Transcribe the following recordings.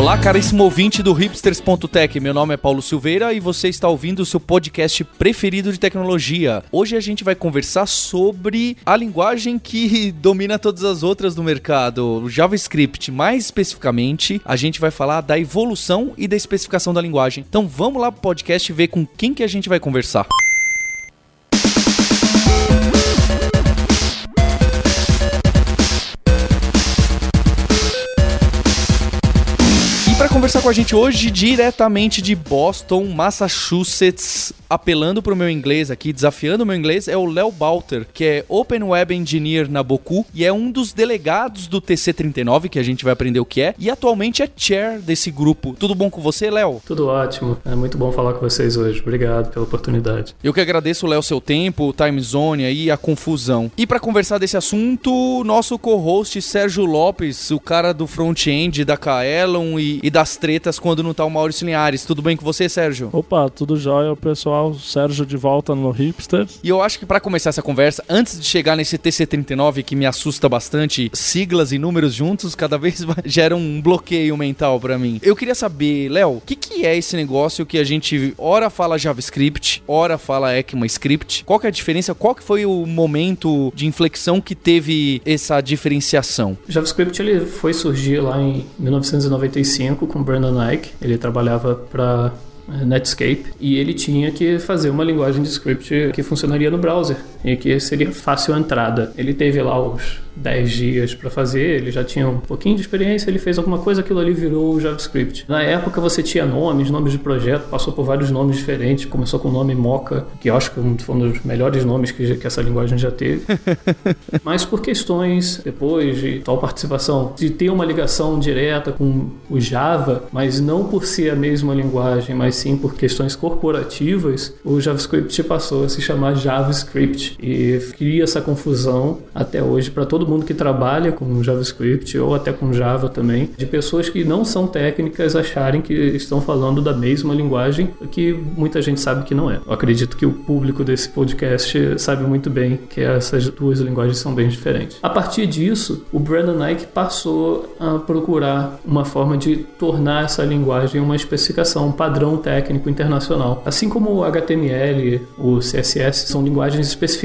Olá, caríssimo ouvinte do hipsters.tech. Meu nome é Paulo Silveira e você está ouvindo o seu podcast preferido de tecnologia. Hoje a gente vai conversar sobre a linguagem que domina todas as outras do mercado, o JavaScript. Mais especificamente, a gente vai falar da evolução e da especificação da linguagem. Então vamos lá pro podcast ver com quem que a gente vai conversar. Conversar com a gente hoje diretamente de Boston, Massachusetts, apelando pro meu inglês aqui, desafiando o meu inglês, é o Léo Balter, que é Open Web Engineer na Boku e é um dos delegados do TC39, que a gente vai aprender o que é, e atualmente é chair desse grupo. Tudo bom com você, Léo? Tudo ótimo. É muito bom falar com vocês hoje. Obrigado pela oportunidade. Eu que agradeço, Léo, seu tempo, o time zone aí, a confusão. E para conversar desse assunto, nosso co-host Sérgio Lopes, o cara do front-end da Kaelon e, e das tretas quando não tá o Maurício Linhares. Tudo bem com você, Sérgio? Opa, tudo jóia, pessoal pessoal, Sérgio de volta no Hipsters. E eu acho que para começar essa conversa, antes de chegar nesse TC39 que me assusta bastante, siglas e números juntos cada vez geram um bloqueio mental para mim. Eu queria saber, Léo, o que, que é esse negócio que a gente ora fala JavaScript, ora fala ECMAScript? Qual que é a diferença? Qual que foi o momento de inflexão que teve essa diferenciação? JavaScript ele foi surgir lá em 1995 com Brandon Ike. Ele trabalhava para Netscape, e ele tinha que fazer uma linguagem de script que funcionaria no browser e que seria fácil a entrada. Ele teve lá os 10 dias para fazer, ele já tinha um pouquinho de experiência, ele fez alguma coisa, aquilo ali virou o JavaScript. Na época você tinha nomes, nomes de projeto, passou por vários nomes diferentes, começou com o nome Mocha, que eu acho que foi um dos melhores nomes que, que essa linguagem já teve. Mas por questões, depois de tal participação, de ter uma ligação direta com o Java, mas não por ser a mesma linguagem, mas sim por questões corporativas, o JavaScript passou a se chamar JavaScript e cria essa confusão até hoje para todo mundo que trabalha com JavaScript ou até com Java também, de pessoas que não são técnicas acharem que estão falando da mesma linguagem, que muita gente sabe que não é. Eu acredito que o público desse podcast sabe muito bem que essas duas linguagens são bem diferentes. A partir disso, o Brandon Nike passou a procurar uma forma de tornar essa linguagem uma especificação, um padrão técnico internacional. Assim como o HTML, o CSS são linguagens especificadas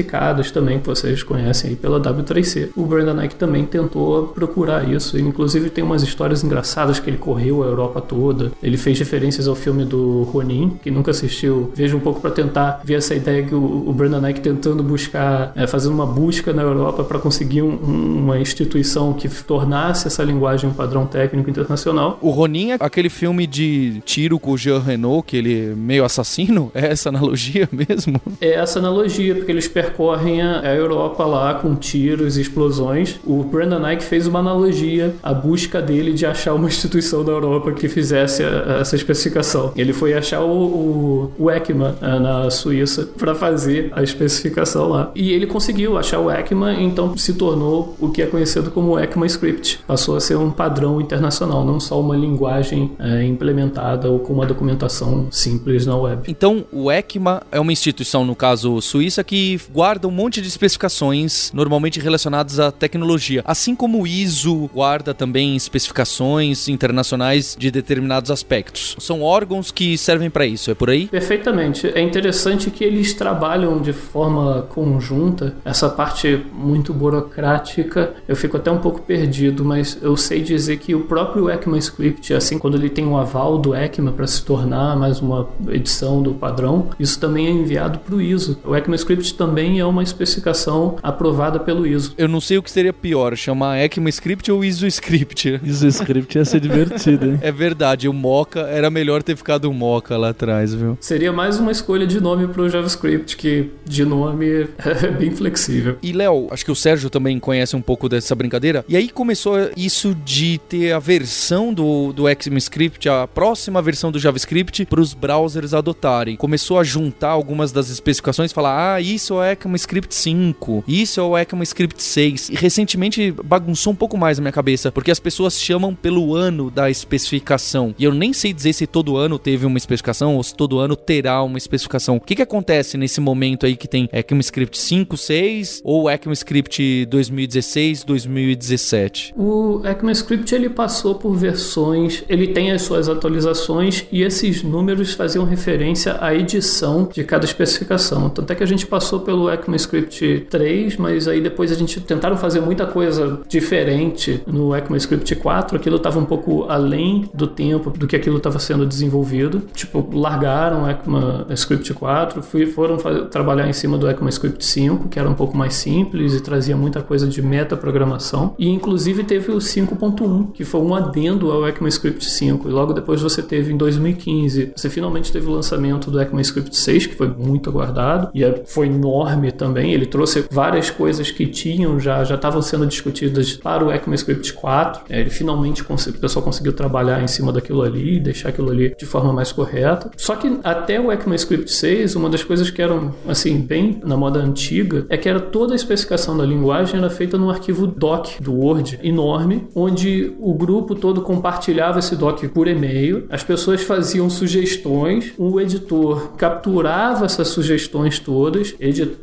também que vocês conhecem aí pela W3C. O Brandon Nike também tentou procurar isso. Inclusive tem umas histórias engraçadas que ele correu a Europa toda. Ele fez referências ao filme do Ronin, que nunca assistiu. Veja um pouco para tentar ver essa ideia que o, o Brandon Nike tentando buscar, é, fazendo uma busca na Europa para conseguir um, uma instituição que tornasse essa linguagem um padrão técnico internacional. O Ronin é aquele filme de tiro com o Jean Renault, que ele é meio assassino? É essa analogia mesmo? É essa analogia, porque eles percorrem a, Europa lá com tiros e explosões. O Brandon Nike fez uma analogia à busca dele de achar uma instituição da Europa que fizesse a, a, essa especificação. Ele foi achar o, o, o ECMA a, na Suíça para fazer a especificação lá. E ele conseguiu achar o ECMA, então se tornou o que é conhecido como ECMAScript. Passou a ser um padrão internacional, não só uma linguagem é, implementada ou com uma documentação simples na web. Então, o ECMA é uma instituição, no caso suíça, que guarda um monte de especificações normalmente relacionadas à tecnologia. Assim como o ISO guarda também especificações internacionais de determinados aspectos. São órgãos que servem para isso, é por aí? Perfeitamente. É interessante que eles trabalham de forma conjunta. Essa parte muito burocrática, eu fico até um pouco perdido, mas eu sei dizer que o próprio ECMAScript, assim, quando ele tem um aval do ECMA para se tornar mais uma edição do padrão, isso também é enviado para o ISO. O ECMAScript também é uma especificação aprovada pelo ISO. Eu não sei o que seria pior, chamar ECMAScript ou ISOScript. ISOScript ia ser divertido, hein? É verdade, o Mocha era melhor ter ficado o Mocha lá atrás, viu? Seria mais uma escolha de nome para o JavaScript, que de nome é bem flexível. E Léo, acho que o Sérgio também conhece um pouco dessa brincadeira. E aí começou isso de ter a versão do, do ECMAScript, a próxima versão do JavaScript, para os browsers adotarem. Começou a juntar algumas das especificações, falar, ah, isso é ECMAScript 5, isso é o ECMAScript 6. E recentemente bagunçou um pouco mais na minha cabeça, porque as pessoas chamam pelo ano da especificação. E eu nem sei dizer se todo ano teve uma especificação ou se todo ano terá uma especificação. O que, que acontece nesse momento aí que tem ECMAScript 5, 6 ou ECMAScript 2016, 2017? O ECMAScript ele passou por versões, ele tem as suas atualizações e esses números faziam referência à edição de cada especificação. Tanto é que a gente passou pelo ECMAScript 3, mas aí depois a gente tentaram fazer muita coisa diferente no ECMAScript 4, aquilo estava um pouco além do tempo do que aquilo estava sendo desenvolvido. Tipo, largaram o ECMAScript 4, fui, foram trabalhar em cima do ECMAScript 5, que era um pouco mais simples e trazia muita coisa de metaprogramação. E inclusive teve o 5.1, que foi um adendo ao ECMAScript 5. E logo depois você teve em 2015, você finalmente teve o lançamento do ECMAScript 6, que foi muito aguardado e é, foi enorme também. Ele trouxe várias coisas que tinham já já estavam sendo discutidas para o ECMAScript 4. É, ele finalmente o pessoal conseguiu trabalhar em cima daquilo ali, deixar aquilo ali de forma mais correta. Só que até o ECMAScript 6, uma das coisas que eram assim bem na moda antiga é que era toda a especificação da linguagem era feita num arquivo doc do Word enorme, onde o grupo todo compartilhava esse doc por e-mail, as pessoas faziam sugestões, o editor capturava essas sugestões todas, editava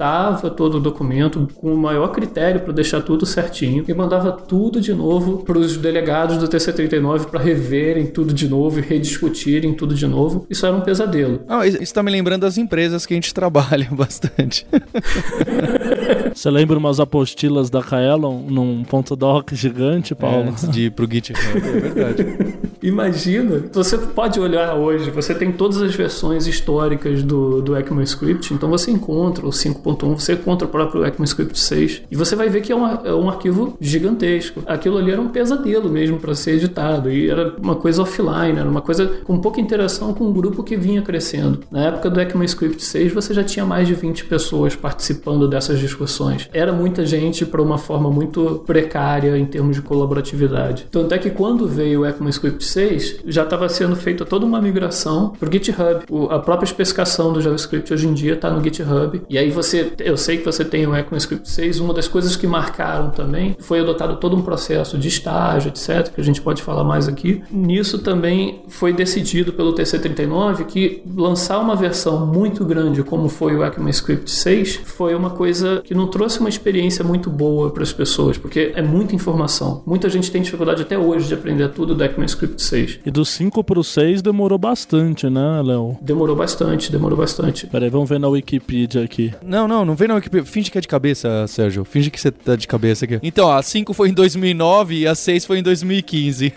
todo o documento com o maior critério para deixar tudo certinho e mandava tudo de novo para os delegados do TC39 para reverem tudo de novo e rediscutirem tudo de novo. Isso era um pesadelo. Ah, isso está me lembrando das empresas que a gente trabalha bastante. Você lembra umas apostilas da Kaelon num ponto doc gigante, Paulo? É, antes de ir pro GitHub, é verdade. Imagina, você pode olhar hoje, você tem todas as versões históricas do, do ECMAScript, então você encontra o 5.1, você encontra o próprio ECMAScript 6, e você vai ver que é, uma, é um arquivo gigantesco. Aquilo ali era um pesadelo mesmo para ser editado, e era uma coisa offline, era uma coisa com pouca interação com o grupo que vinha crescendo. Na época do ECMAScript 6, você já tinha mais de 20 pessoas participando dessas discussões. Era muita gente para uma forma muito precária em termos de colaboratividade. Tanto é que quando veio o ECMAScript 6, já estava sendo feita toda uma migração para o GitHub. A própria especificação do JavaScript hoje em dia está no GitHub. E aí você, eu sei que você tem o ECMAScript 6, uma das coisas que marcaram também foi adotado todo um processo de estágio, etc., que a gente pode falar mais aqui. Nisso também foi decidido pelo TC39 que lançar uma versão muito grande como foi o ECMAScript 6 foi uma coisa que não trouxe uma experiência muito boa para as pessoas, porque é muita informação. Muita gente tem dificuldade até hoje de aprender tudo do ECMAScript 6. E do 5 pro 6 demorou bastante, né, Léo? Demorou bastante, demorou bastante. Peraí, vamos ver na Wikipedia aqui. Não, não, não vem na Wikipedia. Finge que é de cabeça, Sérgio. Finge que você tá de cabeça aqui. Então, a 5 foi em 2009 e a 6 foi em 2015.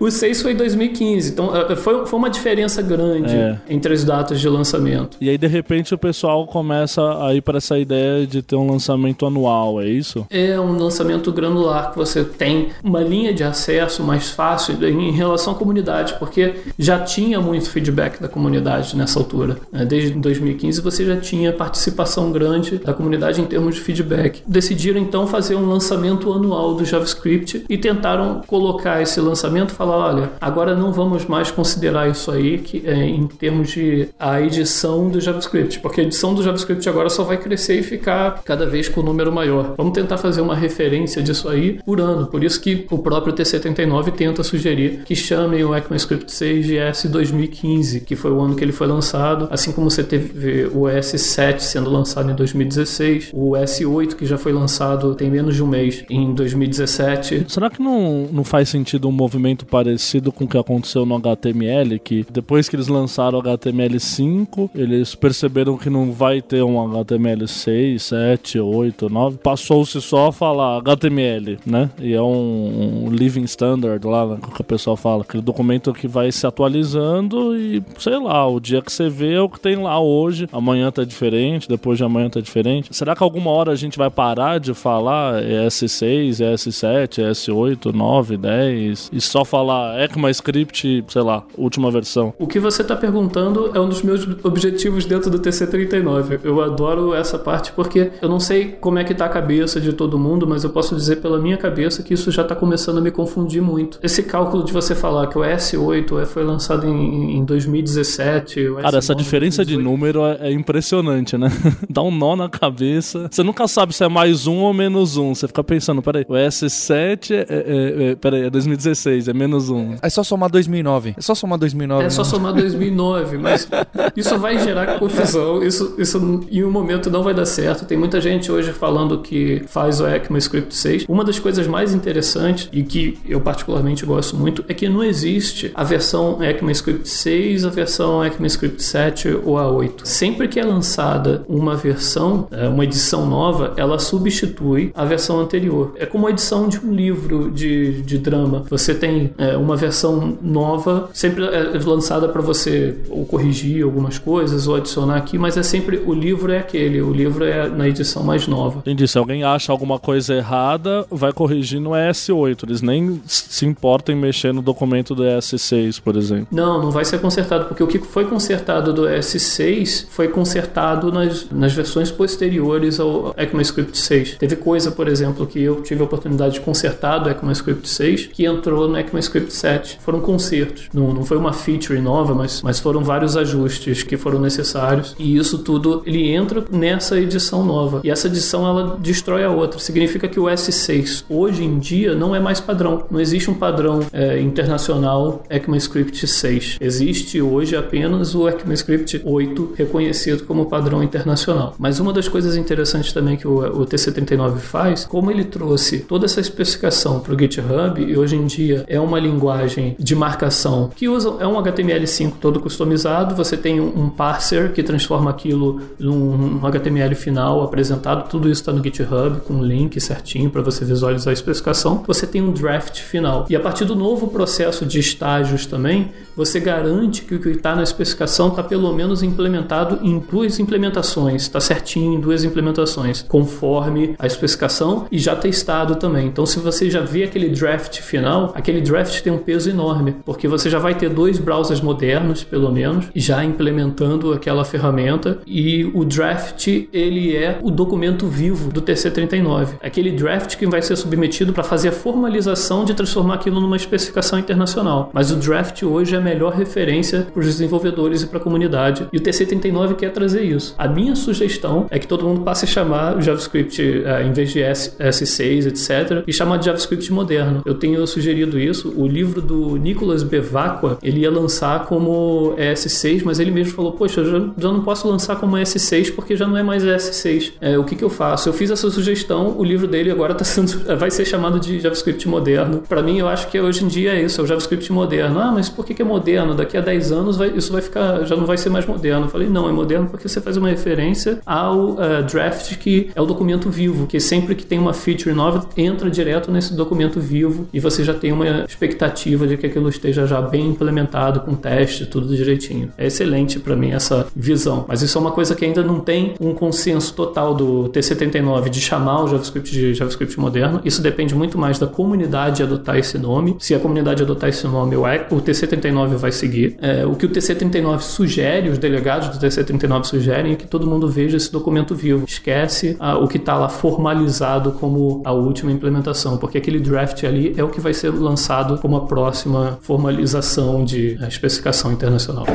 o 6 foi em 2015. Então, é, foi, foi uma diferença grande é. entre as datas de lançamento. E aí, de repente, o pessoal começa a ir para essa ideia de ter um lançamento anual, é isso? É um lançamento granular que você tem uma linha de acesso mais fácil em relação à comunidade, porque já tinha muito feedback da comunidade nessa altura. Né? Desde 2015 você já tinha participação grande da comunidade em termos de feedback. Decidiram então fazer um lançamento anual do JavaScript e tentaram colocar esse lançamento, falar, olha, agora não vamos mais considerar isso aí que, é, em termos de a edição do JavaScript, porque a edição do JavaScript agora só vai crescer e ficar cada vez com o um número maior. Vamos tentar fazer uma referência disso aí por ano. Por isso que o próprio TC39 tenta sugerir que chamem o ECMAScript 6 de S 2015, que foi o ano que ele foi lançado, assim como você teve o S7 sendo lançado em 2016, o S8 que já foi lançado tem menos de um mês em 2017. Será que não, não faz sentido um movimento parecido com o que aconteceu no HTML, que depois que eles lançaram o HTML5, eles perceberam que não vai ter um HTML 6, 7, 8, 9, passou-se só a falar HTML, né? E é um, um living standard lá, né, que o pessoal fala, aquele documento que vai se atualizando e, sei lá, o dia que você vê é o que tem lá hoje, amanhã tá diferente, depois de amanhã tá diferente. Será que alguma hora a gente vai parar de falar ES6, ES7, ES8, 9, 10 e só falar ECMAScript, sei lá, última versão? O que você tá perguntando é um dos meus objetivos dentro do TC39. Eu adoro essa essa parte porque eu não sei como é que tá a cabeça de todo mundo, mas eu posso dizer pela minha cabeça que isso já está começando a me confundir muito. Esse cálculo de você falar que o S8 foi lançado em, em 2017. O Cara, essa diferença de número é, é impressionante, né? Dá um nó na cabeça. Você nunca sabe se é mais um ou menos um. Você fica pensando, peraí, o S7 é, é, é, peraí, é 2016, é menos um. É só somar 2009. É só somar 2009. É só né? somar 2009, mas isso vai gerar confusão. Isso, isso em um momento não vai dar certo. Tem muita gente hoje falando que faz o ECMAScript 6. Uma das coisas mais interessantes e que eu particularmente gosto muito é que não existe a versão ECMAScript 6, a versão ECMAScript 7 ou a 8. Sempre que é lançada uma versão, é, uma edição nova, ela substitui a versão anterior. É como a edição de um livro de, de drama. Você tem é, uma versão nova, sempre é lançada para você ou corrigir algumas coisas ou adicionar aqui, mas é sempre o livro é aquele, o livro é na edição mais nova. Entendi. Se alguém acha alguma coisa errada, vai corrigir no ES8. Eles nem se importam em mexer no documento do ES6, por exemplo. Não, não vai ser consertado, porque o que foi consertado do ES6 foi consertado nas, nas versões posteriores ao ECMAScript 6. Teve coisa, por exemplo, que eu tive a oportunidade de consertar do ECMAScript 6 que entrou no ECMAScript 7. Foram consertos. Não, não foi uma feature nova, mas, mas foram vários ajustes que foram necessários. E isso tudo, ele entra nessa edição nova. E essa edição, ela destrói a outra. Significa que o S6, hoje em dia, não é mais padrão. Não existe um padrão é, internacional ECMAScript 6. Existe hoje apenas o ECMAScript 8 reconhecido como padrão internacional. Mas uma das coisas interessantes também que o, o TC39 faz, como ele trouxe toda essa especificação para o GitHub e hoje em dia é uma linguagem de marcação que usa é um HTML5 todo customizado, você tem um, parser que transforma aquilo num um HTML final apresentado, tudo isso está no GitHub com um link certinho para você visualizar a especificação. Você tem um draft final e a partir do novo processo de estágios também, você garante que o que está na especificação está pelo menos implementado em duas implementações, está certinho em duas implementações, conforme a especificação e já testado também. Então, se você já vê aquele draft final, aquele draft tem um peso enorme, porque você já vai ter dois browsers modernos, pelo menos, já implementando aquela ferramenta e o draft ele é o documento vivo do TC39. Aquele draft que vai ser submetido para fazer a formalização de transformar aquilo numa especificação internacional. Mas o draft hoje é a melhor referência para os desenvolvedores e para a comunidade. E o TC39 quer trazer isso. A minha sugestão é que todo mundo passe a chamar o JavaScript uh, em vez de S, S6, etc., e chamar de JavaScript moderno. Eu tenho sugerido isso. O livro do Nicolas Bevacqua, ele ia lançar como S6, mas ele mesmo falou: Poxa, eu já, já não posso lançar como S6 porque já não é mais S6. É, o que, que eu faço? Eu fiz essa sugestão, o livro dele agora tá sendo, vai ser chamado de JavaScript moderno. Para mim, eu acho que hoje em dia é isso, é o JavaScript moderno. Ah, mas por que, que é moderno? Daqui a 10 anos vai, isso vai ficar, já não vai ser mais moderno. Eu falei: Não, é moderno porque você faz uma referência ao uh, draft, que é o documento vivo, que sempre que tem uma feature nova, entra direto nesse documento vivo e você já tem uma expectativa de que aquilo esteja já bem implementado, com teste, tudo direitinho. É excelente para mim essa visão. Mas isso é uma coisa que ainda não tem um consenso total do TC39 de chamar o JavaScript de JavaScript moderno. Isso depende muito mais da comunidade adotar esse nome. Se a comunidade adotar esse nome, o TC39 vai seguir. É, o que o TC39 sugere, os delegados do TC39 sugerem, é que todo mundo veja esse documento vivo. Esquece ah, o que está lá formalizado como a última implementação, porque aquele draft ali é o que vai ser lançado como a próxima formalização de especificação internacional.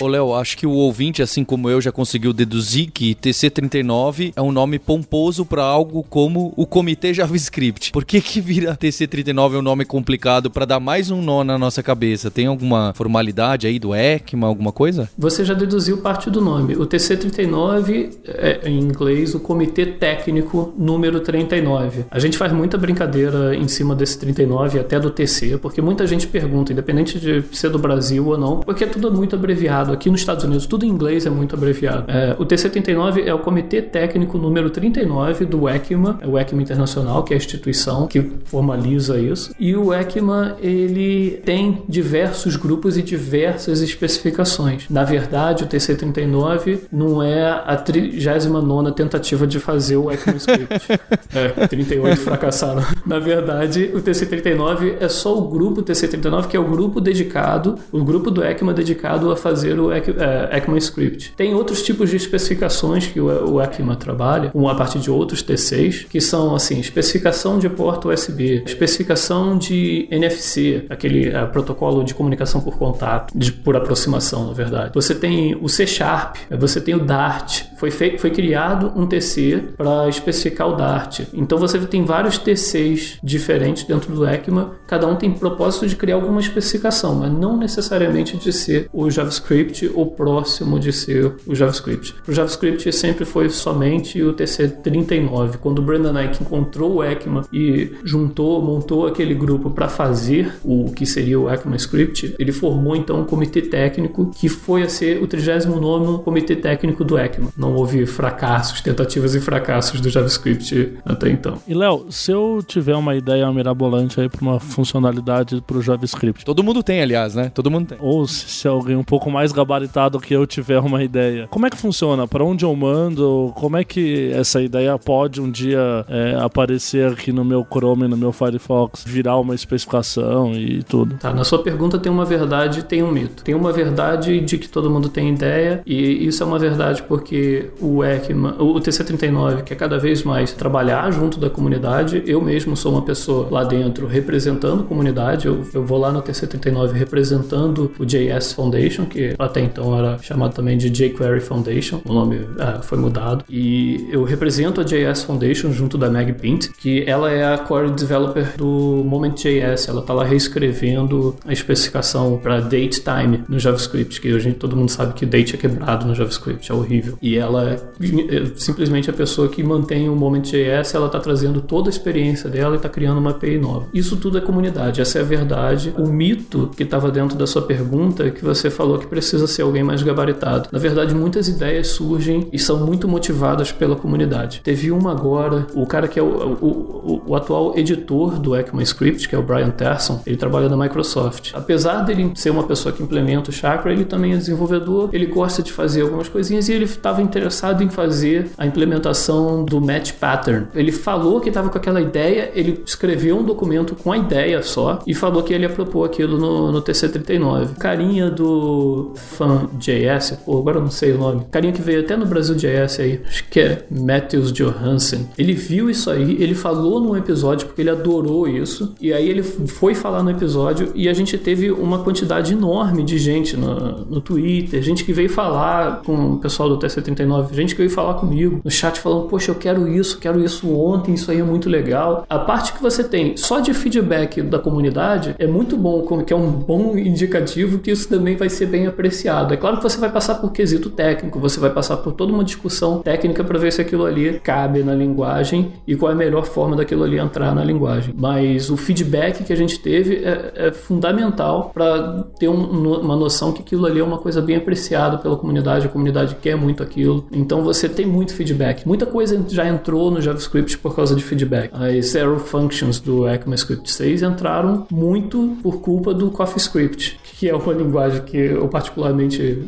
Ô, Léo, acho que o ouvinte, assim como eu, já conseguiu deduzir que TC39 é um nome pomposo para algo como o Comitê JavaScript. Por que que vira TC39 um nome complicado para dar mais um nó na nossa cabeça? Tem alguma formalidade aí do ECMA, alguma coisa? Você já deduziu parte do nome. O TC39 é, em inglês, o Comitê Técnico número 39. A gente faz muita brincadeira em cima desse 39 até do TC, porque muita gente pergunta, independente de ser do Brasil ou não, porque é tudo muito abreviado abreviado. Aqui nos Estados Unidos, tudo em inglês é muito abreviado. É, o T79 é o Comitê Técnico número 39 do ECMA, é o ECMA Internacional, que é a instituição que formaliza isso. E o ECMA, ele tem diversos grupos e diversas especificações. Na verdade, o TC39 não é a 39 tentativa de fazer o ECMA Script. é, 38 fracassaram. Na verdade, o TC39 é só o grupo TC39, que é o grupo dedicado, o grupo do ECMA dedicado a fazer ter o é, ECMAScript. Tem outros tipos de especificações que o, ECMA trabalha, a partir de outros TCs, que são assim, especificação de porta USB, especificação de NFC, aquele é, protocolo de comunicação por contato, de, por aproximação, na verdade. Você tem o C Sharp, você tem o Dart. Foi, feito, foi criado um TC para especificar o Dart. Então você tem vários TCs diferentes dentro do ECMA, cada um tem propósito de criar alguma especificação, mas não necessariamente de ser o JavaScript ou próximo de ser o JavaScript. O JavaScript sempre foi somente o TC39. Quando o Brandon Eich encontrou o ECMA e juntou, montou aquele grupo para fazer o que seria o ECMAScript, ele formou então um comitê técnico que foi a ser o 39 comitê técnico do ECMA. Não houve fracassos, tentativas e fracassos do JavaScript até então. E Léo, se eu tiver uma ideia mirabolante aí para uma funcionalidade para o JavaScript. Todo mundo tem, aliás, né? Todo mundo tem. Ou se, se, alguém um pouco mais gabaritado que eu tiver uma ideia. Como é que funciona? Para onde eu mando? Como é que essa ideia pode um dia é, aparecer aqui no meu Chrome, no meu Firefox, virar uma especificação e tudo? Tá, na sua pergunta tem uma verdade e tem um mito. Tem uma verdade de que todo mundo tem ideia e isso é uma verdade porque o ECMA, o TC39 quer cada vez mais trabalhar junto da comunidade. Eu mesmo sou uma pessoa lá dentro representando a comunidade. Eu, eu vou lá no TC39 representando o JS Foundation, que até então era chamado também de jQuery Foundation. O nome é, foi mudado. E eu represento a JS Foundation junto da Meg Pint, que ela é a core developer do Moment.js. Ela está lá reescrevendo a especificação para date time no JavaScript, que hoje todo mundo sabe que date é quebrado no JavaScript, é horrível. E ela é, é simplesmente a pessoa que mantém o Moment.js, ela está trazendo toda a experiência dela e está criando uma API nova. Isso tudo é comunidade, essa é a verdade. O mito que estava dentro da sua pergunta é que você falou que precisa ser alguém mais gabaritado. Na verdade, muitas ideias surgem e são muito motivadas pela comunidade. Teve uma agora, o cara que é o, o, o, o atual editor do ECMAScript, que é o Brian Terson, ele trabalha na Microsoft. Apesar dele ser uma pessoa que implementa o Chakra, ele também é desenvolvedor, ele gosta de fazer algumas coisinhas e ele estava interessado em fazer a implementação do Match Pattern. Ele falou que estava com aquela ideia, ele escreveu um documento com a ideia só e falou que ele ia propor aquilo no, no TC39. Carinha do FanJS, pô, agora eu não sei o nome. Carinha que veio até no Brasil JS aí, acho que é Matthews Johansen. Ele viu isso aí, ele falou num episódio porque ele adorou isso, e aí ele foi falar no episódio e a gente teve uma quantidade enorme de gente no, no Twitter, gente que veio falar com o pessoal do TC39, gente que veio falar comigo no chat falando, poxa, eu quero isso, quero isso ontem, isso aí é muito legal. A parte que você tem só de feedback da comunidade é muito bom, que é um bom indicativo que isso também vai ser bem apreciado. É claro que você vai passar por quesito técnico, você vai passar por toda uma discussão técnica para ver se aquilo ali cabe na linguagem e qual é a melhor forma daquilo ali entrar na linguagem. Mas o feedback que a gente teve é, é fundamental para ter um, uma noção que aquilo ali é uma coisa bem apreciada pela comunidade, a comunidade quer muito aquilo. Então você tem muito feedback. Muita coisa já entrou no JavaScript por causa de feedback. As arrow functions do ECMAScript 6 entraram muito por culpa do CoffeeScript, que é uma linguagem que eu particularmente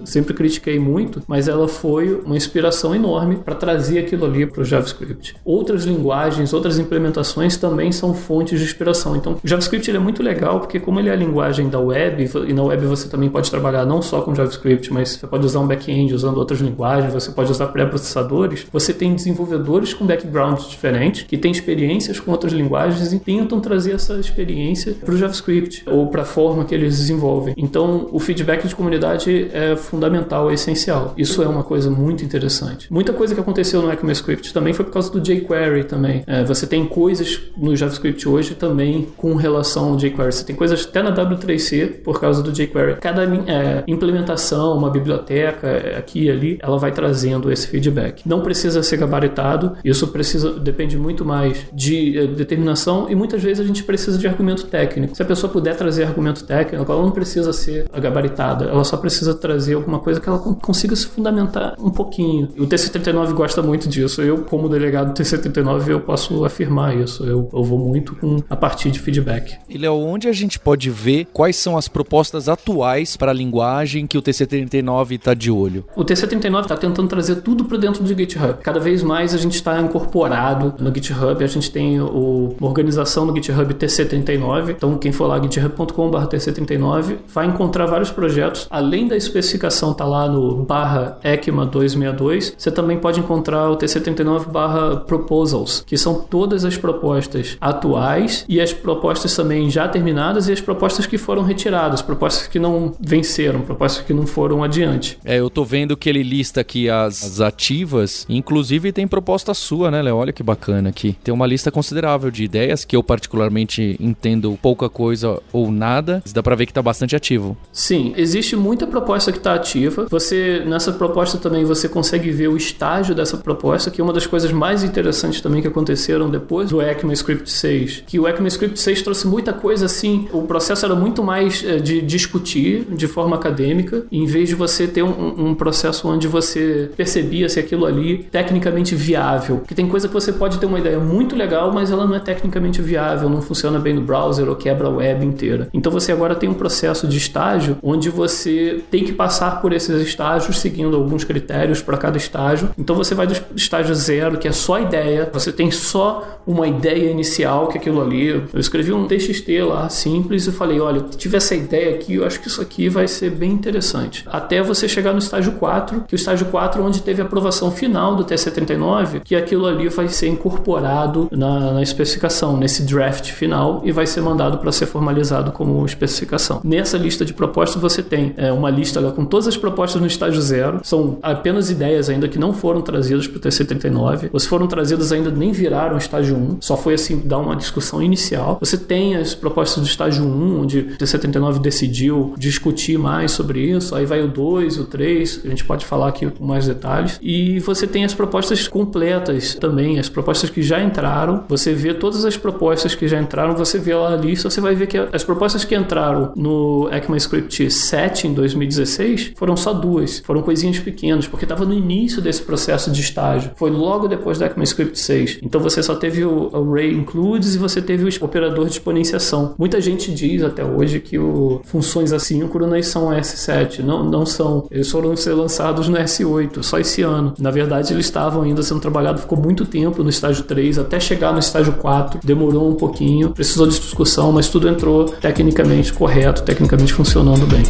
sempre critiquei muito, mas ela foi uma inspiração enorme para trazer aquilo ali para o JavaScript. Outras linguagens, outras implementações também são fontes de inspiração. Então, o JavaScript é muito legal porque como ele é a linguagem da web, e na web você também pode trabalhar não só com JavaScript, mas você pode usar um back-end usando outras linguagens, você pode usar pré-processadores, você tem desenvolvedores com backgrounds diferentes, que têm experiências com outras linguagens e tentam trazer essa experiência para o JavaScript ou para a forma que eles desenvolvem. Então, o feedback de comunidade é fundamental, é essencial. Isso é uma coisa muito interessante. Muita coisa que aconteceu no ECMAScript também foi por causa do jQuery também. É, você tem coisas no JavaScript hoje também com relação ao jQuery. Você tem coisas até na W3C por causa do jQuery. Cada é, implementação, uma biblioteca é, aqui e ali, ela vai trazendo esse feedback. Não precisa ser gabaritado, isso precisa depende muito mais de é, determinação e muitas vezes a gente precisa de argumento técnico. Se a pessoa puder trazer argumento técnico, ela não precisa ser gabaritada, ela só precisa trazer alguma coisa que ela consiga se fundamentar um pouquinho. O TC39 gosta muito disso. Eu, como delegado do TC39, eu posso afirmar isso. Eu, eu vou muito com a partir de feedback. E Léo, onde a gente pode ver quais são as propostas atuais para a linguagem que o TC39 está de olho? O TC39 está tentando trazer tudo para dentro do GitHub. Cada vez mais a gente está incorporado no GitHub. A gente tem o, uma organização no GitHub TC39. Então, quem for lá, github.com.br TC39, vai encontrar vários projetos. Além da especificação tá lá no barra ECMA 262, você também pode encontrar o T79 barra Proposals, que são todas as propostas atuais e as propostas também já terminadas e as propostas que foram retiradas, propostas que não venceram, propostas que não foram adiante. É, eu tô vendo que ele lista aqui as, as ativas, inclusive tem proposta sua, né, Léo? Olha que bacana aqui. Tem uma lista considerável de ideias que eu particularmente entendo pouca coisa ou nada, dá para ver que tá bastante ativo. Sim, existe muita proposta que está ativa. Você nessa proposta também você consegue ver o estágio dessa proposta, que é uma das coisas mais interessantes também que aconteceram depois do ECMAScript 6, que o ECMAScript 6 trouxe muita coisa assim, o processo era muito mais é, de discutir de forma acadêmica, em vez de você ter um, um processo onde você percebia se aquilo ali tecnicamente viável. Que tem coisa que você pode ter uma ideia muito legal, mas ela não é tecnicamente viável, não funciona bem no browser ou quebra a web inteira. Então você agora tem um processo de estágio onde você tem que passar por esses estágios seguindo alguns critérios para cada estágio. Então você vai do estágio zero, que é só ideia, você tem só uma ideia inicial, que é aquilo ali. Eu escrevi um TXT lá simples e falei: olha, tive essa ideia aqui, eu acho que isso aqui vai ser bem interessante. Até você chegar no estágio 4, que é o estágio 4 onde teve a aprovação final do TC39, que aquilo ali vai ser incorporado na, na especificação, nesse draft final e vai ser mandado para ser formalizado como especificação. Nessa lista de propostas você tem é, uma lista com todas as propostas no estágio zero, são apenas ideias ainda que não foram trazidas para o TC39, ou se foram trazidas ainda nem viraram estágio 1, só foi assim dar uma discussão inicial. Você tem as propostas do estágio 1, onde o TC39 decidiu discutir mais sobre isso, aí vai o 2, o 3, a gente pode falar aqui com mais detalhes, e você tem as propostas completas também, as propostas que já entraram, você vê todas as propostas que já entraram, você vê lá a lista, você vai ver que as propostas que entraram no ECMAScript 7 em 2016 foram só duas, foram coisinhas pequenas, porque estava no início desse processo de estágio, foi logo depois do ECMAScript 6. Então você só teve o Array Includes e você teve o operador de exponenciação. Muita gente diz até hoje que o funções assíncronas são S7, não, não são. Eles foram ser lançados no S8, só esse ano. Na verdade, eles estavam ainda sendo trabalhados, ficou muito tempo no estágio 3, até chegar no estágio 4, demorou um pouquinho, precisou de discussão, mas tudo entrou tecnicamente correto, tecnicamente funcionando bem.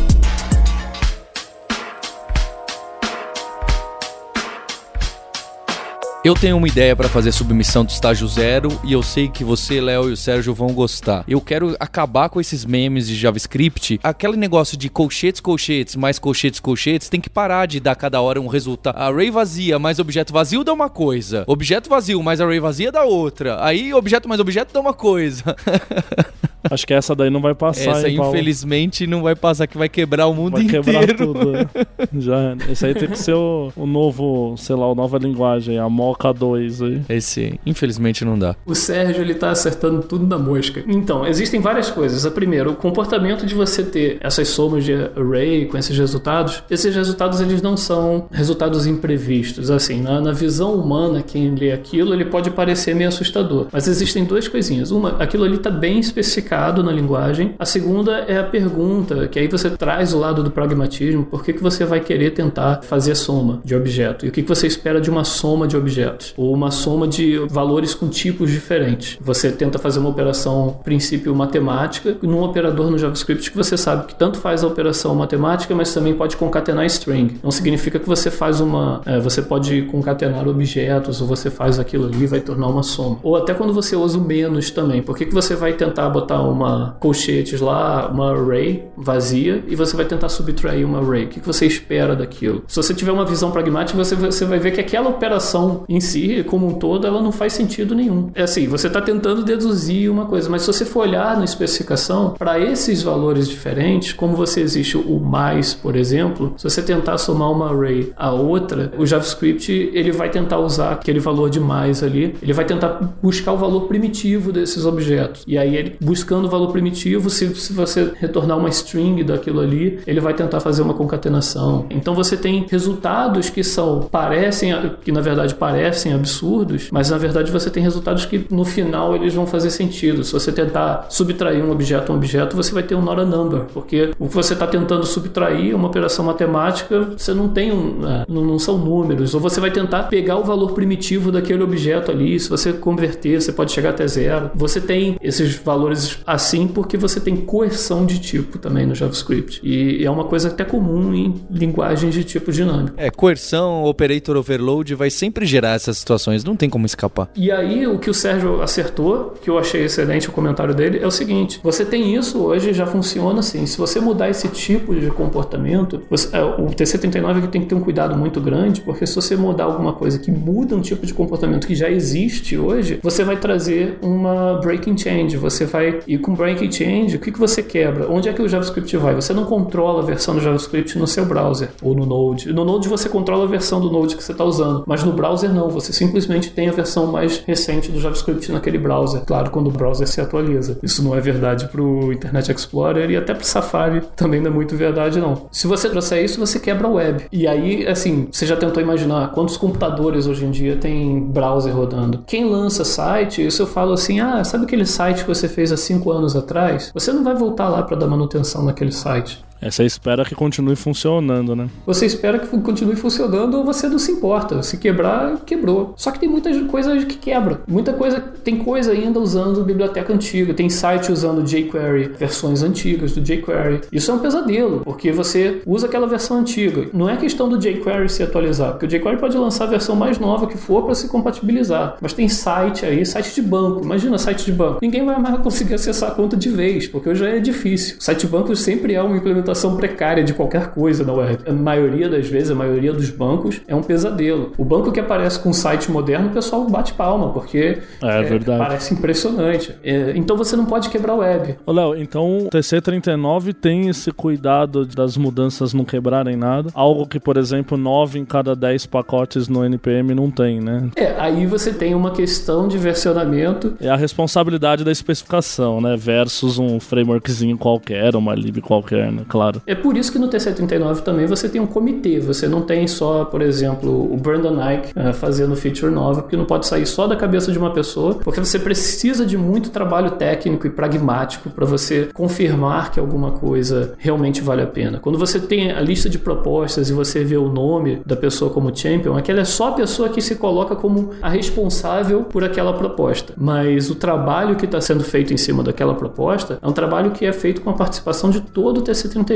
Eu tenho uma ideia para fazer submissão do estágio zero e eu sei que você, Léo e o Sérgio vão gostar. Eu quero acabar com esses memes de JavaScript. Aquele negócio de colchetes, colchetes, mais colchetes, colchetes, tem que parar de dar cada hora um resultado. Array vazia mais objeto vazio dá uma coisa. Objeto vazio mais array vazia dá outra. Aí objeto mais objeto dá uma coisa. Acho que essa daí não vai passar, Essa, hein, Paulo? infelizmente, não vai passar, que vai quebrar o mundo Vai inteiro. quebrar tudo. né? Já, esse aí tem que ser o, o novo, sei lá, a nova linguagem, a Mocha 2 aí. Esse, infelizmente, não dá. O Sérgio ele tá acertando tudo na mosca. Então, existem várias coisas. A primeira, o comportamento de você ter essas somas de array com esses resultados, esses resultados eles não são resultados imprevistos. Assim, na, na visão humana, quem lê aquilo, ele pode parecer meio assustador. Mas existem duas coisinhas. Uma, aquilo ali tá bem especificado na linguagem. A segunda é a pergunta, que aí você traz o lado do pragmatismo. Por que, que você vai querer tentar fazer soma de objeto? E o que, que você espera de uma soma de objetos? Ou uma soma de valores com tipos diferentes. Você tenta fazer uma operação princípio matemática num operador no JavaScript que você sabe que tanto faz a operação matemática, mas também pode concatenar string. Não significa que você faz uma. é, você pode concatenar objetos, ou você faz aquilo ali e vai tornar uma soma. Ou até quando você usa o menos também. Por que, que você vai tentar botar uma colchetes lá, uma array vazia, e você vai tentar subtrair uma array? O que, você espera daquilo? Se você tiver uma visão pragmática, você, você vai ver que aquela operação em si, como um todo, ela não faz sentido nenhum. É assim, você está tentando deduzir uma coisa, mas se você for olhar na especificação, para esses valores diferentes, como você existe o mais, por exemplo, se você tentar somar uma array a outra, o JavaScript ele vai tentar usar aquele valor de mais ali, ele vai tentar buscar o valor primitivo desses objetos. E aí ele buscando o valor primitivo, se, se você retornar uma string daquilo ali, ele vai tentar fazer uma concatenação. Então você tem resultados que são parecem que na verdade parecem absurdos, mas na verdade você tem resultados que no final eles vão fazer sentido. Se você tentar subtrair um objeto a um objeto, você vai ter um not a number, porque o que você está tentando subtrair uma operação matemática, você não tem um, é, não, são números, ou você vai tentar pegar o valor primitivo daquele objeto ali. Se você converter, você pode chegar até zero. Você tem esses valores assim porque você tem coerção de tipo também no JavaScript. E é uma coisa até comum em linguagens de tipo dinâmico. É, coerção, operator overload vai sempre gerar essas situações, não tem como escapar. E aí, o que o Sérgio acertou, que eu achei excelente o comentário dele, é o seguinte: você tem isso hoje, já funciona assim. Se você mudar esse tipo de comportamento, você, é, o TC39 tem que ter um cuidado muito grande, porque se você mudar alguma coisa que muda um tipo de comportamento que já existe hoje, você vai trazer uma breaking change. Você vai. E com breaking change, o que, que você quebra? Onde é que o JavaScript vai? Você não controla a versão do JavaScript no seu browser ou no Node. No Node você controla a versão do Node que você está usando, mas no browser não. Você simplesmente tem a versão mais recente do JavaScript naquele browser. Claro, quando o browser se atualiza. Isso não é verdade para o Internet Explorer e até para o Safari também não é muito verdade, não. Se você trouxer isso, você quebra a web. E aí, assim, você já tentou imaginar quantos computadores hoje em dia tem browser rodando? Quem lança site, isso eu falo assim: ah, sabe aquele site que você fez há cinco anos atrás? Você não vai voltar lá para dar manutenção naquele site. Você espera que continue funcionando, né? Você espera que continue funcionando ou você não se importa. Se quebrar, quebrou. Só que tem muitas coisas que quebra. Muita coisa, tem coisa ainda usando biblioteca antiga. Tem site usando jQuery, versões antigas do jQuery. Isso é um pesadelo, porque você usa aquela versão antiga. Não é questão do jQuery se atualizar, porque o jQuery pode lançar a versão mais nova que for para se compatibilizar. Mas tem site aí, site de banco. Imagina site de banco. Ninguém vai mais conseguir acessar a conta de vez, porque hoje é difícil. Site de banco sempre é uma implementação implementação precária de qualquer coisa na web. A maioria das vezes, a maioria dos bancos é um pesadelo. O banco que aparece com um site moderno, o pessoal bate palma, porque é, é parece impressionante. É, então você não pode quebrar a web. Ô, Léo, então o TC39 tem esse cuidado das mudanças não quebrarem nada. Algo que, por exemplo, 9 em cada 10 pacotes no NPM não tem, né? É, aí você tem uma questão de versionamento. É a responsabilidade da especificação, né? Versus um frameworkzinho qualquer, uma lib qualquer, né? Claro. É por isso que no TC39 também você tem um comitê, você não tem só, por exemplo, o Brandon Nike uh, fazendo feature nova, porque não pode sair só da cabeça de uma pessoa, porque você precisa de muito trabalho técnico e pragmático para você confirmar que alguma coisa realmente vale a pena. Quando você tem a lista de propostas e você vê o nome da pessoa como champion, aquela é só a pessoa que se coloca como a responsável por aquela proposta. Mas o trabalho que está sendo feito em cima daquela proposta é um trabalho que é feito com a participação de todo o TC39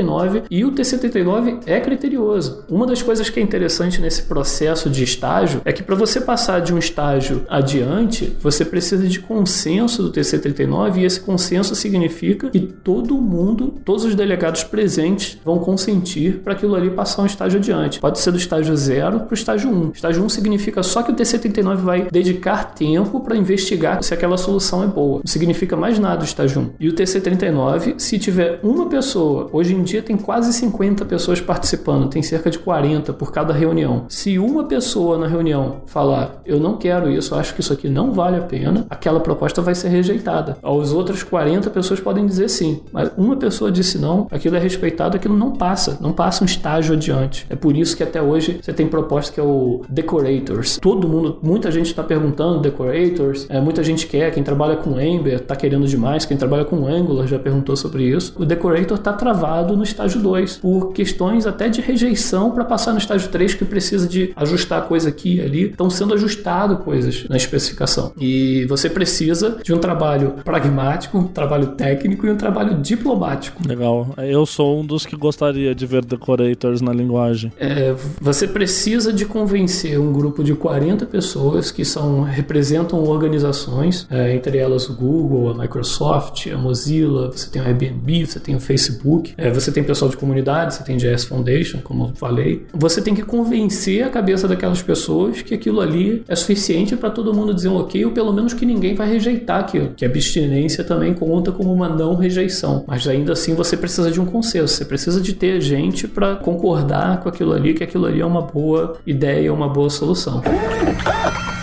e o T79 é criterioso. Uma das coisas que é interessante nesse processo de estágio é que para você passar de um estágio adiante, você precisa de consenso do TC39 e esse consenso significa que todo mundo, todos os delegados presentes vão consentir para aquilo ali passar um estágio adiante. Pode ser do estágio 0 para o estágio 1. Um. Estágio 1 um significa só que o TC39 vai dedicar tempo para investigar se aquela solução é boa. Não significa mais nada o estágio 1. Um. E o TC39, se tiver uma pessoa, hoje em dia tem quase 50 pessoas participando, tem cerca de 40 por cada reunião. Se uma pessoa na reunião falar, eu não quero isso, acho que isso aqui não vale a pena, aquela proposta vai ser rejeitada. As outras 40 pessoas podem dizer sim, mas uma pessoa disse não, aquilo é respeitado, aquilo não passa, não passa um estágio adiante. É por isso que até hoje você tem proposta que é o Decorators. Todo mundo, muita gente está perguntando Decorators, é, muita gente quer, quem trabalha com Ember está querendo demais, quem trabalha com Angular já perguntou sobre isso. O Decorator está travado no estágio 2, por questões até de rejeição para passar no estágio 3 que precisa de ajustar coisa aqui e ali. Estão sendo ajustado coisas na especificação. E você precisa de um trabalho pragmático, um trabalho técnico e um trabalho diplomático. Legal. Eu sou um dos que gostaria de ver decorators na linguagem. É, você precisa de convencer um grupo de 40 pessoas que são representam organizações, é, entre elas o Google, a Microsoft, a Mozilla, você tem o Airbnb, você tem o Facebook, é, você tem pessoal de comunidade, você tem JS Foundation, como eu falei. Você tem que convencer a cabeça daquelas pessoas que aquilo ali é suficiente para todo mundo dizer um ok, ou pelo menos que ninguém vai rejeitar aquilo. Que a abstinência também conta como uma não rejeição. Mas ainda assim você precisa de um consenso, você precisa de ter gente para concordar com aquilo ali, que aquilo ali é uma boa ideia, uma boa solução.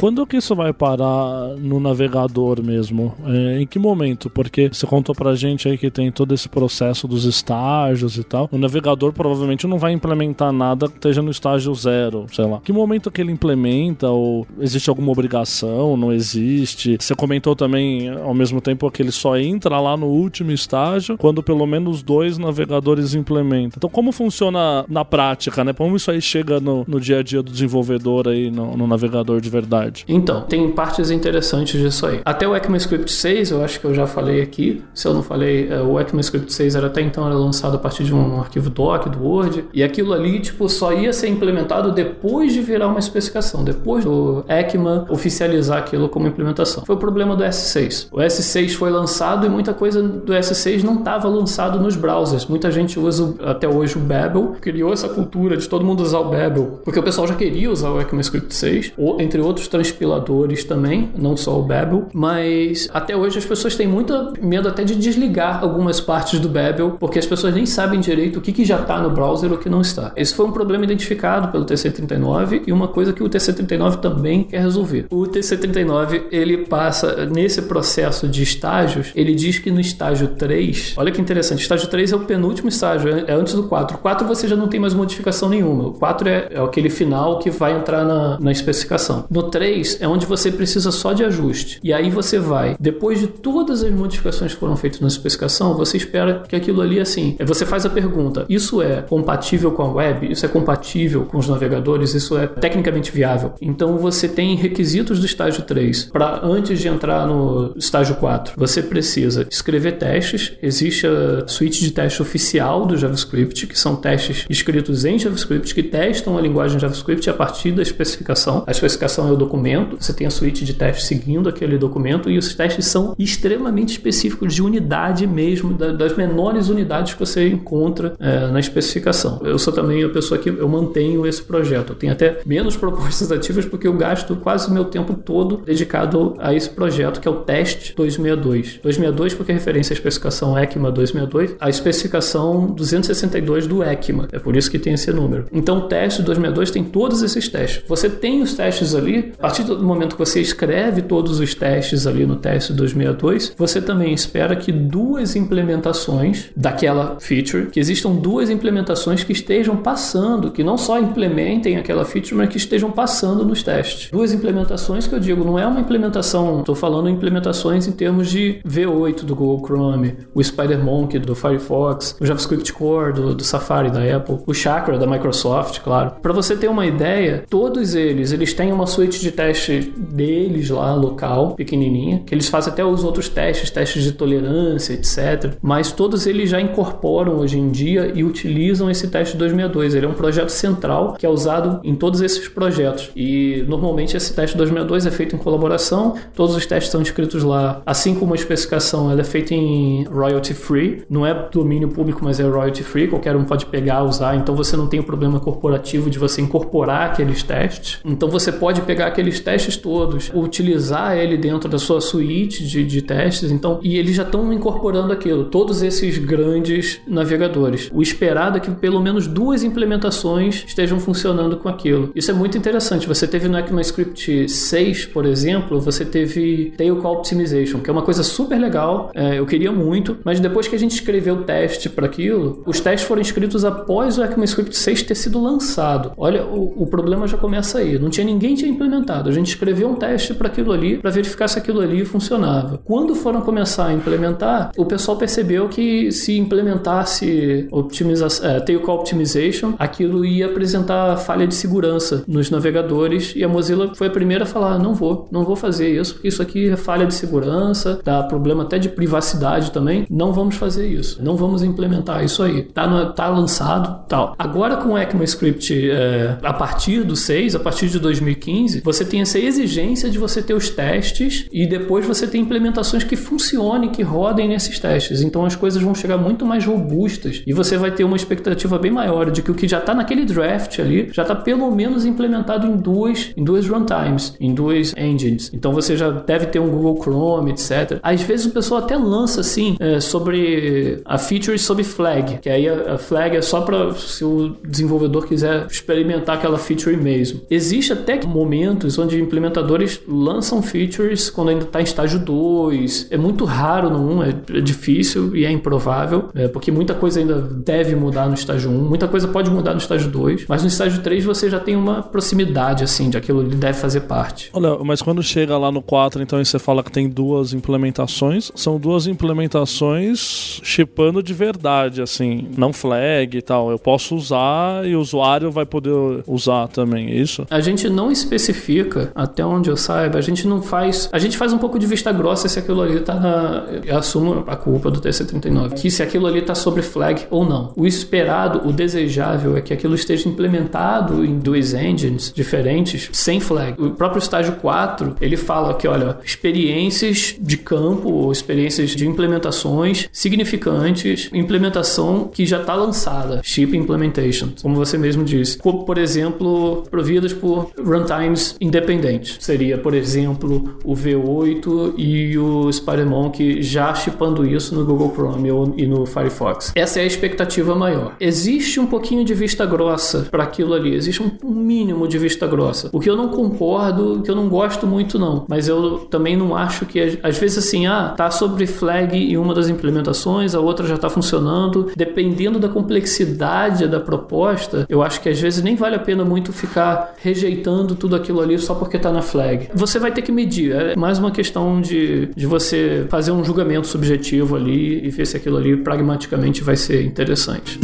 Quando que isso vai parar no navegador mesmo? É, em que momento? Porque você contou pra gente aí que tem todo esse processo dos estágios e tal. O navegador provavelmente não vai implementar nada que esteja no estágio zero, sei lá. Que momento que ele implementa? Ou existe alguma obrigação? Não existe? Você comentou também, ao mesmo tempo, que ele só entra lá no último estágio quando pelo menos dois navegadores implementam. Então, como funciona na prática, né? Como isso aí chega no, no dia a dia do desenvolvedor aí no, no navegador de verdade? Verdade? Então, tem partes interessantes disso aí. Até o ECMAScript 6, eu acho que eu já falei aqui. Se eu não falei, é, o ECMAScript 6 era até então era lançado a partir de um arquivo doc do Word. E aquilo ali, tipo, só ia ser implementado depois de virar uma especificação, depois do ECMA oficializar aquilo como implementação. Foi o problema do S6. O S6 foi lançado e muita coisa do S6 não estava lançado nos browsers. Muita gente usa até hoje o Babel, criou essa cultura de todo mundo usar o Babel, porque o pessoal já queria usar o ECMAScript 6, ou, entre outros transpiladores também, não só o Babel, mas até hoje as pessoas têm muito medo até de desligar algumas partes do Babel, porque as pessoas nem sabem direito o que, que já está no browser e o que não está. Esse foi um problema identificado pelo TC39 e uma coisa que o TC39 também quer resolver. O TC39 ele passa nesse processo de estágios, ele diz que no estágio 3, olha que interessante, estágio 3 é o penúltimo estágio, é antes do 4. O 4 você já não tem mais modificação nenhuma. O 4 é, é aquele final que vai entrar na, na especificação. No 3 é onde você precisa só de ajuste. E aí você vai, depois de todas as modificações que foram feitas na especificação, você espera que aquilo ali assim, você faz a pergunta: isso é compatível com a web? Isso é compatível com os navegadores? Isso é tecnicamente viável? Então você tem requisitos do estágio 3 para antes de entrar no estágio 4. Você precisa escrever testes, existe a suíte de teste oficial do JavaScript, que são testes escritos em JavaScript que testam a linguagem JavaScript a partir da especificação. A especificação é o documento, você tem a suíte de testes seguindo aquele documento e os testes são extremamente específicos de unidade mesmo, das menores unidades que você encontra é, na especificação. Eu sou também a pessoa que eu mantenho esse projeto. Eu tenho até menos propostas ativas porque eu gasto quase o meu tempo todo dedicado a esse projeto que é o teste 262. 262 porque a referência à especificação ECMA 262, a especificação 262 do ECMA. É por isso que tem esse número. Então o teste 262 tem todos esses testes. Você tem os testes ali, partir do momento que você escreve todos os testes ali no teste 262, você também espera que duas implementações daquela feature, que existam duas implementações que estejam passando, que não só implementem aquela feature, mas que estejam passando nos testes. Duas implementações que eu digo, não é uma implementação, estou falando implementações em termos de V8 do Google Chrome, o SpiderMonkey do Firefox, o JavaScript Core do, do Safari da Apple, o Chakra da Microsoft, claro. Para você ter uma ideia, todos eles, eles têm uma suíte de testes deles lá, local, pequenininha, que eles fazem até os outros testes, testes de tolerância, etc. Mas todos eles já incorporam hoje em dia e utilizam esse teste 262. Ele é um projeto central que é usado em todos esses projetos. E normalmente esse teste 262 é feito em colaboração, todos os testes são escritos lá, assim como a especificação ela é feita em royalty free, não é domínio público, mas é royalty free, qualquer um pode pegar, usar, então você não tem o problema corporativo de você incorporar aqueles testes. Então você pode pegar aqueles testes todos, utilizar ele dentro da sua suíte de, de testes, então, e eles já estão incorporando aquilo, todos esses grandes navegadores. O esperado é que pelo menos duas implementações estejam funcionando com aquilo. Isso é muito interessante. Você teve no ECMAScript 6, por exemplo, você teve Tail Call Optimization, que é uma coisa super legal, é, eu queria muito, mas depois que a gente escreveu o teste para aquilo, os testes foram escritos após o ECMAScript 6 ter sido lançado. Olha, o, o problema já começa aí. Não tinha ninguém tinha implementado. A gente escreveu um teste para aquilo ali, para verificar se aquilo ali funcionava. Quando foram começar a implementar, o pessoal percebeu que se implementasse optimização, é, Call Optimization, aquilo ia apresentar falha de segurança nos navegadores e a Mozilla foi a primeira a falar: não vou, não vou fazer isso, porque isso aqui é falha de segurança, dá problema até de privacidade também. Não vamos fazer isso, não vamos implementar isso aí. Tá, no, tá lançado, tal. Agora com o ECMAScript, é, a partir do 6, a partir de 2015, você tem essa exigência de você ter os testes e depois você tem implementações que funcionem, que rodem nesses testes. Então as coisas vão chegar muito mais robustas e você vai ter uma expectativa bem maior de que o que já está naquele draft ali já está pelo menos implementado em duas, em duas runtimes, em duas engines. Então você já deve ter um Google Chrome, etc. Às vezes o pessoal até lança assim é, sobre a feature sobre flag, que aí a, a flag é só para se o desenvolvedor quiser experimentar aquela feature mesmo. Existe até momentos onde implementadores lançam features quando ainda está em estágio 2. É muito raro no 1, é, é difícil e é improvável, é, porque muita coisa ainda deve mudar no estágio 1, muita coisa pode mudar no estágio 2, mas no estágio 3 você já tem uma proximidade assim de aquilo que deve fazer parte. Olha, mas quando chega lá no 4, então você fala que tem duas implementações, são duas implementações chipando de verdade, assim, não flag e tal. Eu posso usar e o usuário vai poder usar também, é isso? A gente não especifica verifica, até onde eu saiba, a gente não faz. A gente faz um pouco de vista grossa se aquilo ali tá na. Eu assumo a culpa do TC39. Que se aquilo ali tá sobre flag ou não. O esperado, o desejável é que aquilo esteja implementado em dois engines diferentes sem flag. O próprio estágio 4, ele fala que, olha, experiências de campo ou experiências de implementações significantes, implementação que já está lançada, chip implementation, como você mesmo disse. Como, por exemplo, providas por runtimes independentes. Seria, por exemplo, o V8 e o SpiderMonkey já chipando isso no Google Chrome e no Firefox. Essa é a expectativa maior. Existe um pouquinho de vista grossa para aquilo ali, existe um mínimo de vista grossa. O que eu não concordo, que eu não gosto muito não, mas eu também não acho que às vezes assim, ah, tá sobre flag em uma das implementações, a outra já está funcionando, dependendo da complexidade da proposta, eu acho que às vezes nem vale a pena muito ficar rejeitando tudo aquilo ali só porque está na flag. Você vai ter que medir, é mais uma questão de, de você fazer um julgamento subjetivo ali e ver se aquilo ali pragmaticamente vai ser interessante.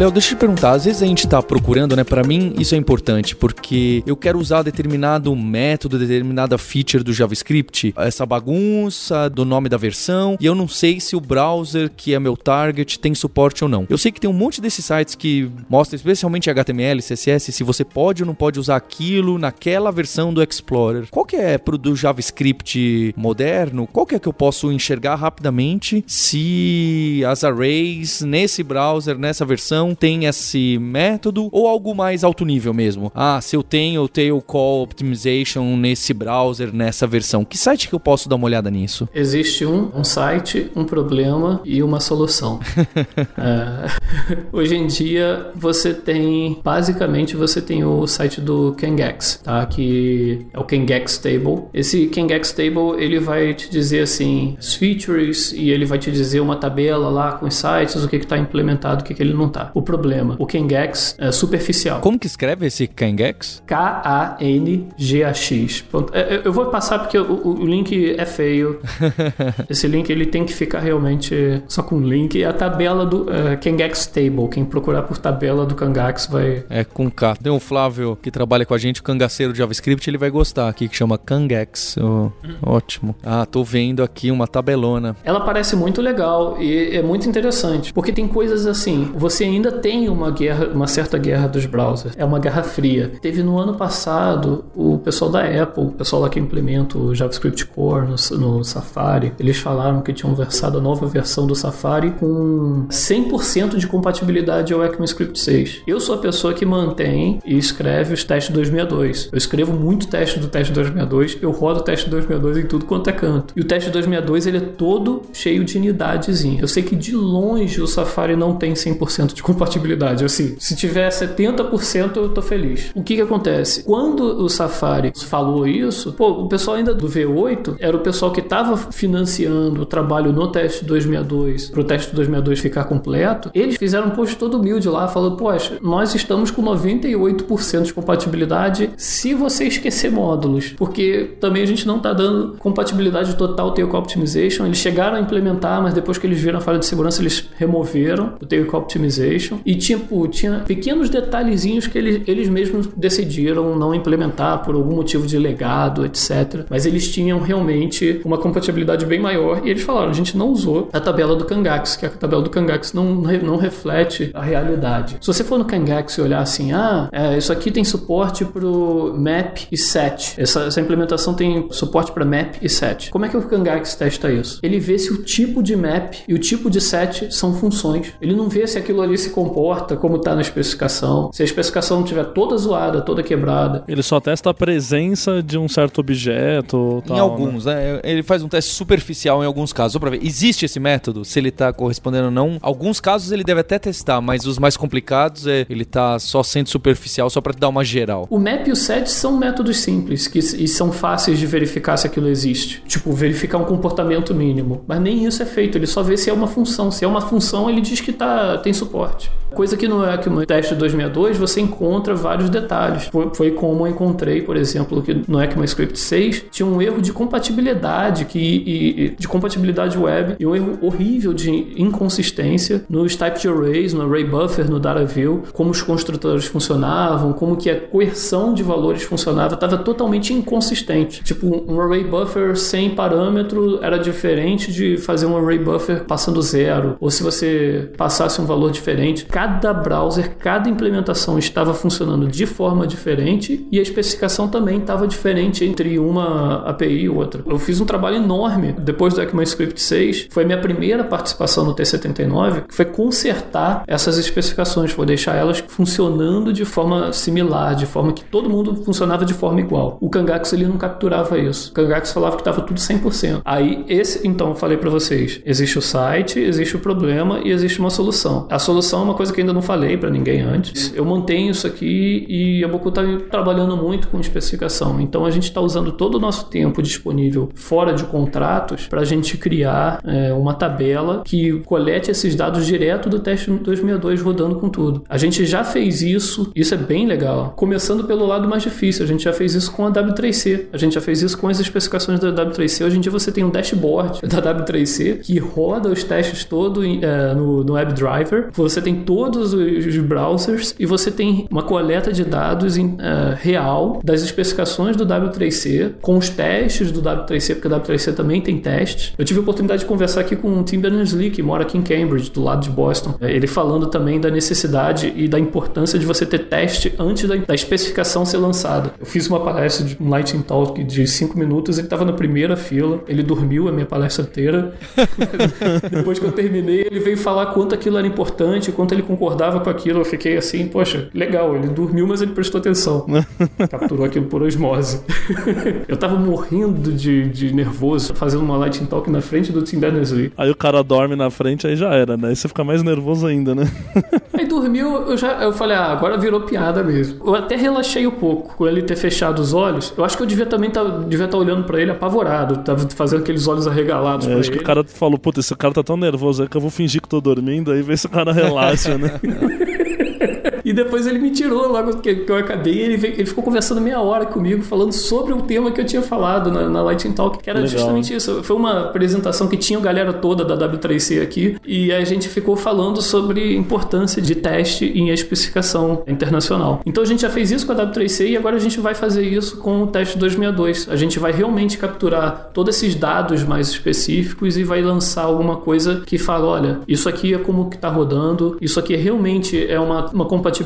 Léo, deixa eu te perguntar, às vezes a gente tá procurando, né? Para mim isso é importante, porque eu quero usar determinado método, determinada feature do JavaScript, essa bagunça do nome da versão, e eu não sei se o browser que é meu target tem suporte ou não. Eu sei que tem um monte desses sites que mostram especialmente HTML, CSS, se você pode ou não pode usar aquilo naquela versão do Explorer. Qual que é pro do JavaScript moderno? Qual que é que eu posso enxergar rapidamente se as arrays nesse browser, nessa versão tem esse método ou algo mais alto nível mesmo? Ah, se eu tenho o Tail Call Optimization nesse browser, nessa versão, que site que eu posso dar uma olhada nisso? Existe um, um site, um problema e uma solução. é, hoje em dia você tem, basicamente você tem o site do Kengex, tá? Que é o Kengex Table. Esse Kengex Table ele vai te dizer assim os features e ele vai te dizer uma tabela lá com os sites, o que está implementado, o que, que ele não está o problema. O Kengex é superficial. Como que escreve esse Kengex? K-A-N-G-A-X. É, é, eu vou passar porque o, o link é feio. esse link ele tem que ficar realmente só com link. A tabela do uh, Kengex Table. Quem procurar por tabela do Kangax vai. É com K. Tem um Flávio que trabalha com a gente, o cangaceiro de JavaScript, ele vai gostar aqui, que chama Kangex. Oh, Ótimo. Ah, tô vendo aqui uma tabelona. Ela parece muito legal e é muito interessante. Porque tem coisas assim. Você ainda ainda tem uma guerra, uma certa guerra dos browsers. É uma guerra fria. Teve no ano passado o pessoal da Apple, o pessoal lá que implementa o JavaScript Core no, no Safari, eles falaram que tinham versado a nova versão do Safari com 100% de compatibilidade ao ECMAScript 6. Eu sou a pessoa que mantém e escreve os testes 262. Eu escrevo muito teste do teste 262, eu rodo o teste 262 em tudo quanto é canto. E o teste 262 ele é todo cheio de unidadezinha. Eu sei que de longe o Safari não tem 100% de compatibilidade. Assim, se tiver 70%, eu tô feliz. O que que acontece? Quando o Safari falou isso, pô, o pessoal ainda do V8 era o pessoal que estava financiando o trabalho no teste 262 para o teste 262 ficar completo. Eles fizeram um post todo humilde lá, falando: Poxa, nós estamos com 98% de compatibilidade se você esquecer módulos, porque também a gente não está dando compatibilidade total Tail Optimization. Eles chegaram a implementar, mas depois que eles viram a falha de segurança, eles removeram o Tail Optimization. E, tipo, tinha pequenos detalhezinhos que eles, eles mesmos decidiram não implementar por algum motivo de legado, etc. Mas eles tinham realmente uma compatibilidade bem maior e eles falaram: a gente não usou a tabela do Kangax, que a tabela do Kangax não, não reflete a realidade. Se você for no Kangax e olhar assim, ah, é, isso aqui tem suporte pro map e set. Essa, essa implementação tem suporte para map e set. Como é que o Kangax testa isso? Ele vê se o tipo de map e o tipo de set são funções. Ele não vê se aquilo ali se comporta como está na especificação. Se a especificação não estiver toda zoada, toda quebrada. Ele só testa a presença de um certo objeto. Tal, em alguns, né? né? Ele faz um teste superficial em alguns casos. Só pra ver, existe esse método? Se ele está correspondendo ou não. Alguns casos ele deve até testar, mas os mais complicados é ele tá só sendo superficial, só para te dar uma geral. O map e o set são métodos simples que, e são fáceis de verificar se aquilo existe. Tipo, verificar um comportamento mínimo. Mas nem isso é feito, ele só vê se é uma função. Se é uma função, ele diz que tá, tem suporte. Coisa que no ECMA teste 262 você encontra vários detalhes. Foi, como eu encontrei, por exemplo, que no ECMAScript 6 tinha um erro de compatibilidade que, e, de compatibilidade web e um erro horrível de inconsistência nos types de arrays, no array buffer, no data view, como os construtores funcionavam, como que a coerção de valores funcionava, estava totalmente inconsistente. Tipo, um array buffer sem parâmetro era diferente de fazer um array buffer passando zero, ou se você passasse um valor diferente cada browser, cada implementação estava funcionando de forma diferente e a especificação também estava diferente entre uma API e outra. Eu fiz um trabalho enorme depois do ECMAScript 6, foi minha primeira participação no T79, que foi consertar essas especificações, foi deixar elas funcionando de forma similar, de forma que todo mundo funcionava de forma igual. O Kangax ele não capturava isso. O Kangax falava que estava tudo 100%. Aí esse, então, eu falei para vocês, existe o site, existe o problema e existe uma solução. A solução é uma coisa coisa que ainda não falei para ninguém antes. Eu mantenho isso aqui e a Boku está trabalhando muito com especificação. Então a gente está usando todo o nosso tempo disponível fora de contratos para a gente criar é, uma tabela que colete esses dados direto do teste 262 rodando com tudo. A gente já fez isso, isso é bem legal. Começando pelo lado mais difícil, a gente já fez isso com a W3C, a gente já fez isso com as especificações da W3C. Hoje em dia você tem um dashboard da W3C que roda os testes todo é, no, no WebDriver. Você tem todo todos os browsers e você tem uma coleta de dados em, uh, real das especificações do W3C, com os testes do W3C, porque o W3C também tem testes. Eu tive a oportunidade de conversar aqui com o Tim Berners-Lee, que mora aqui em Cambridge, do lado de Boston. É, ele falando também da necessidade e da importância de você ter teste antes da, da especificação ser lançada. Eu fiz uma palestra de um Lightning Talk de 5 minutos, ele estava na primeira fila, ele dormiu a minha palestra inteira. Depois que eu terminei, ele veio falar quanto aquilo era importante, quanto ele concordava com aquilo. Eu fiquei assim, poxa, legal, ele dormiu, mas ele prestou atenção. Capturou aquilo por osmose. eu tava morrendo de, de nervoso fazendo uma Lightning Talk na frente do Tim Berners-Lee. Aí o cara dorme na frente, aí já era, né? Aí você fica mais nervoso ainda, né? aí dormiu, eu já eu falei, ah, agora virou piada mesmo. Eu até relaxei um pouco com ele ter fechado os olhos. Eu acho que eu devia também tá, devia estar tá olhando para ele apavorado, tava fazendo aqueles olhos arregalados é, acho ele. que o cara falou, puta, esse cara tá tão nervoso aí que eu vou fingir que tô dormindo, aí vê se o cara relaxa, né? E depois ele me tirou logo que, eu acabei. Ele, veio, ele ficou conversando meia hora comigo, falando sobre o tema que eu tinha falado na, na Lightning Talk, que era Legal. justamente isso. Foi uma apresentação que tinha a galera toda da W3C aqui, e a gente ficou falando sobre importância de teste em especificação internacional. Então a gente já fez isso com a W3C e agora a gente vai fazer isso com o teste 262. A gente vai realmente capturar todos esses dados mais específicos e vai lançar alguma coisa que fala, olha, isso aqui é como que está rodando, isso aqui é realmente é uma, uma compatibilidade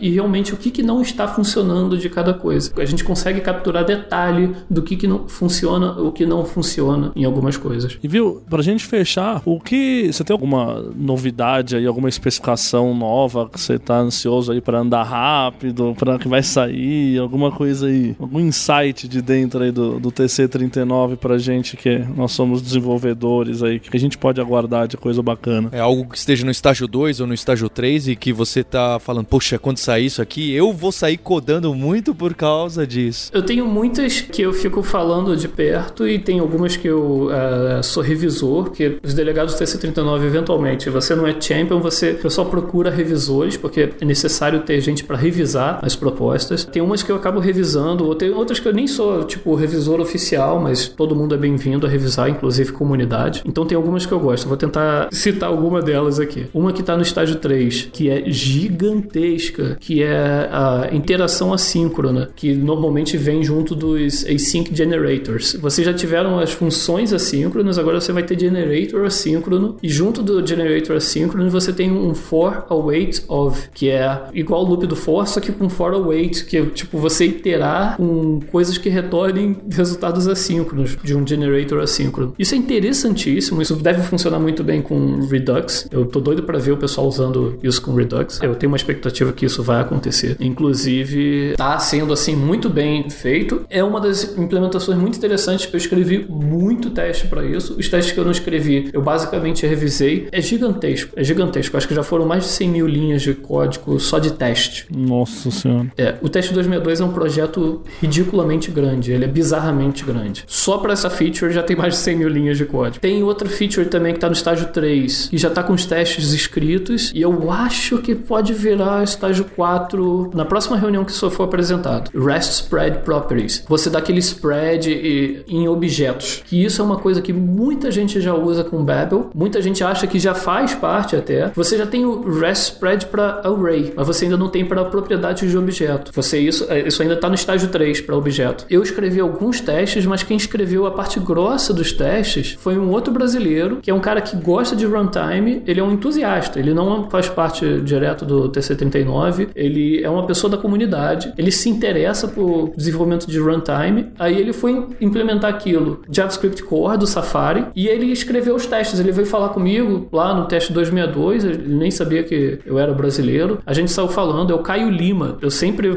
e realmente o que, que não está funcionando de cada coisa. A gente consegue capturar detalhe do que, que não funciona, o que não funciona em algumas coisas. E viu, pra gente fechar, o que. Você tem alguma novidade aí, alguma especificação nova que você tá ansioso aí para andar rápido, para que vai sair, alguma coisa aí, algum insight de dentro aí do, do TC39 pra gente que nós somos desenvolvedores aí, que a gente pode aguardar de coisa bacana? É algo que esteja no estágio 2 ou no estágio 3 e que você tá falando, poxa, quando sair isso aqui, eu vou sair codando muito por causa disso? Eu tenho muitas que eu fico falando de perto e tem algumas que eu uh, sou revisor, que os delegados do TC39, eventualmente, você não é champion, você só procura revisores, porque é necessário ter gente para revisar as propostas. Tem umas que eu acabo revisando, ou tem outras que eu nem sou, tipo, revisor oficial, mas todo mundo é bem-vindo a revisar, inclusive comunidade. Então tem algumas que eu gosto. Vou tentar citar alguma delas aqui. Uma que está no estágio 3, que é gigante gigantesca, que é a interação assíncrona, que normalmente vem junto dos async generators. Vocês já tiveram as funções assíncronas, agora você vai ter generator assíncrono, e junto do generator assíncrono você tem um for await of, que é igual o loop do for, só que com for await, que é tipo você iterar com coisas que retornem resultados assíncronos de um generator assíncrono. Isso é interessantíssimo, isso deve funcionar muito bem com Redux. Eu tô doido para ver o pessoal usando isso com Redux. Eu tenho uma experiência expectativa que isso vai acontecer. Inclusive, está sendo assim muito bem feito. É uma das implementações muito interessantes. Eu escrevi muito teste para isso. Os testes que eu não escrevi, eu basicamente revisei. É gigantesco, é gigantesco. Acho que já foram mais de 100 mil linhas de código só de teste. Nossa senhora. É, o teste 262 é um projeto ridiculamente grande. Ele é bizarramente grande. Só para essa feature já tem mais de 100 mil linhas de código. Tem outra feature também que está no estágio 3 e já está com os testes escritos. E eu acho que pode virar estágio 4 na próxima reunião que isso for apresentado. REST Spread Properties. Você dá aquele spread em objetos. Que isso é uma coisa que muita gente já usa com Babel. Muita gente acha que já faz parte até. Você já tem o REST Spread para array, mas você ainda não tem para propriedades de objeto. Você isso, é, isso ainda está no estágio 3 para objeto. Eu escrevi alguns testes, mas quem escreveu a parte grossa dos testes foi um outro brasileiro, que é um cara que gosta de runtime, ele é um entusiasta, ele não faz parte direto do TC39, ele é uma pessoa da comunidade, ele se interessa por desenvolvimento de runtime, aí ele foi implementar aquilo, JavaScript Core do Safari, e ele escreveu os testes, ele veio falar comigo lá no teste 262, ele nem sabia que eu era brasileiro, a gente saiu falando, é o Caio Lima, eu sempre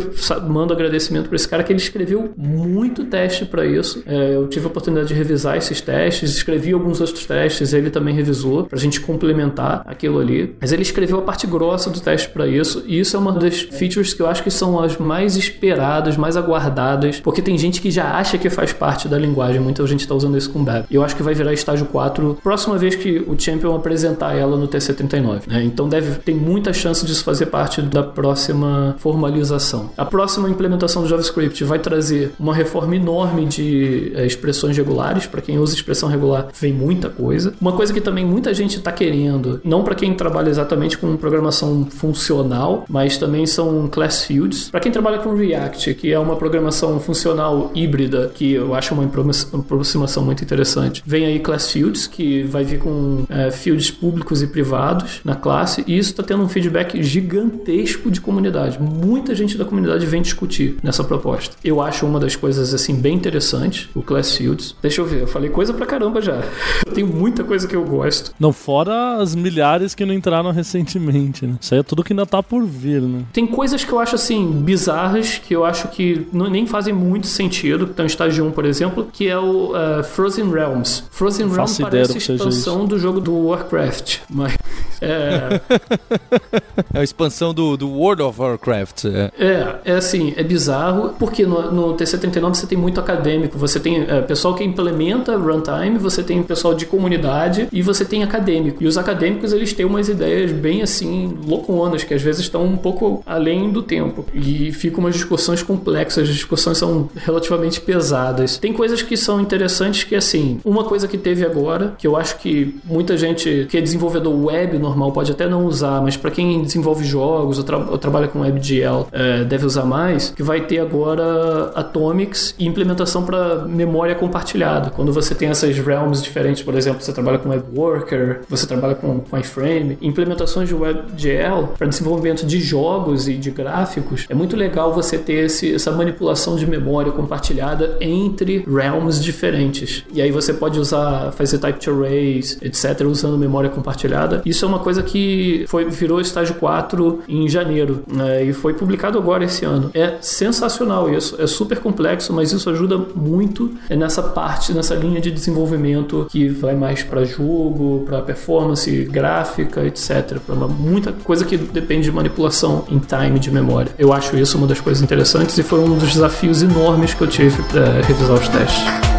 mando agradecimento para esse cara que ele escreveu muito teste para isso, é, eu tive a oportunidade de revisar esses testes, escrevi alguns outros testes, ele também revisou, pra gente complementar aquilo ali, mas ele escreveu a parte grossa do teste para isso, e isso é uma das features que eu acho que são as mais esperadas, mais aguardadas, porque tem gente que já acha que faz parte da linguagem, muita gente está usando isso com Bab. Eu acho que vai virar estágio 4 próxima vez que o Champion apresentar ela no TC39. Né? Então deve ter muita chance disso fazer parte da próxima formalização. A próxima implementação do JavaScript vai trazer uma reforma enorme de é, expressões regulares. Para quem usa expressão regular, vem muita coisa. Uma coisa que também muita gente está querendo, não para quem trabalha exatamente com programação funcional, mas também são class fields. Para quem trabalha com React, que é uma programação funcional híbrida, que eu acho uma aproximação muito interessante. Vem aí class fields, que vai vir com é, fields públicos e privados na classe, e isso está tendo um feedback gigantesco de comunidade. Muita gente da comunidade vem discutir nessa proposta. Eu acho uma das coisas assim bem interessantes, o class fields. Deixa eu ver, eu falei coisa pra caramba já. Eu tenho muita coisa que eu gosto. Não, fora as milhares que não entraram recentemente, né? Isso aí é tudo que ainda tá por vir, né? Tem coisas que eu acho assim bizarras que eu acho que não, nem fazem muito sentido, em estágio 1, por exemplo, que é o uh, Frozen Realms. Frozen Realms parece a expansão do jogo do Warcraft, mas é, é a expansão do, do World of Warcraft. É. é, é assim, é bizarro, porque no, no TC39 você tem muito acadêmico, você tem é, pessoal que implementa runtime, você tem pessoal de comunidade e você tem acadêmico. E os acadêmicos eles têm umas ideias bem assim, louconas, que às vezes estão um pouco além do tempo. E ficam umas discussões complexas, as discussões são relativamente pesadas. Tem coisas que são interessantes que, assim, uma coisa que teve agora, que eu acho que muita gente que é desenvolvedor web normal pode até não usar, mas para quem desenvolve jogos ou, tra ou, trabalha com WebGL é, deve usar mais, que vai ter agora Atomics e implementação para memória compartilhada. Quando você tem essas realms diferentes, por exemplo, você trabalha com WebWorker, você trabalha com, com iframe, implementações de WebGL para desenvolvimento de jogos e de gráficos, é muito legal você ter esse, essa manipulação de memória compartilhada entre realms diferentes. E aí você pode usar, fazer type arrays, etc., usando memória compartilhada. Isso é uma coisa que foi, virou estágio 4 em janeiro né, e foi publicado agora esse ano. É sensacional isso, é super complexo, mas isso ajuda muito nessa parte, nessa linha de desenvolvimento que vai mais para jogo, para performance gráfica, etc. Para muita coisa que depende de manipulação em time de memória. Eu acho isso uma das coisas interessantes e foi um dos desafios enormes que eu tive para revisar os testes.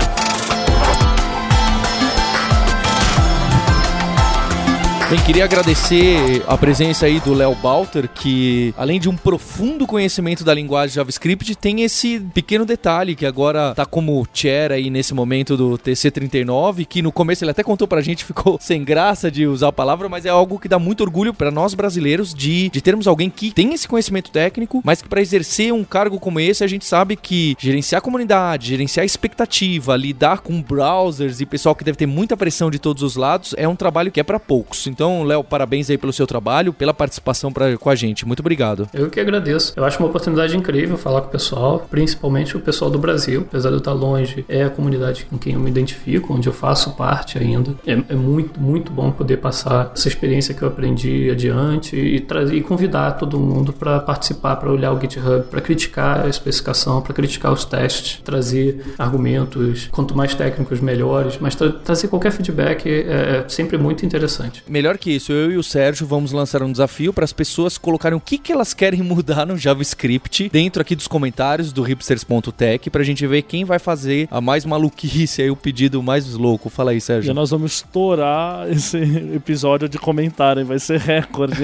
Bem, queria agradecer a presença aí do Léo Balter, que além de um profundo conhecimento da linguagem JavaScript, tem esse pequeno detalhe que agora tá como chair aí nesse momento do TC39, que no começo ele até contou pra gente, ficou sem graça de usar a palavra, mas é algo que dá muito orgulho para nós brasileiros de, de termos alguém que tem esse conhecimento técnico, mas que para exercer um cargo como esse, a gente sabe que gerenciar a comunidade, gerenciar a expectativa, lidar com browsers e pessoal que deve ter muita pressão de todos os lados, é um trabalho que é para poucos. Então, Léo, parabéns aí pelo seu trabalho, pela participação pra, com a gente. Muito obrigado. Eu que agradeço. Eu acho uma oportunidade incrível falar com o pessoal, principalmente o pessoal do Brasil. Apesar de eu estar longe, é a comunidade com quem eu me identifico, onde eu faço parte ainda. É, é muito, muito bom poder passar essa experiência que eu aprendi adiante e, trazer, e convidar todo mundo para participar, para olhar o GitHub, para criticar a especificação, para criticar os testes, trazer argumentos, quanto mais técnicos, melhores, mas tra trazer qualquer feedback é, é sempre muito interessante. Melhor que isso, eu e o Sérgio vamos lançar um desafio para as pessoas colocarem o que, que elas querem mudar no JavaScript dentro aqui dos comentários do hipsters.tech pra gente ver quem vai fazer a mais maluquice aí, o pedido mais louco. Fala aí, Sérgio. E nós vamos estourar esse episódio de comentário, vai ser recorde.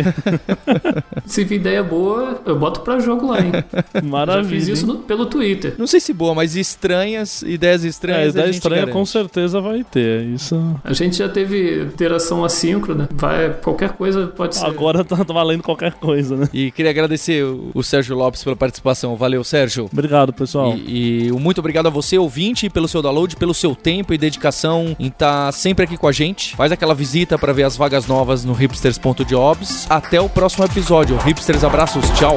Se vir ideia boa, eu boto pra jogo lá, hein? Maravilha. Já fiz isso no, pelo Twitter. Não sei se boa, mas estranhas, ideias estranhas. É, ideia a gente estranha garante. com certeza vai ter. Isso A gente já teve interação assíncrona. Vai, qualquer coisa pode ser. agora tá valendo qualquer coisa, né? E queria agradecer o o Sérgio Lopes pela participação. Valeu, Sérgio. Obrigado, pessoal. E, e muito obrigado a você, ouvinte, pelo seu download, pelo seu tempo e dedicação em estar sempre aqui com a gente. Faz aquela visita para ver as vagas novas no hipsters.jobs. Até o próximo episódio. Hipsters, abraços, tchau.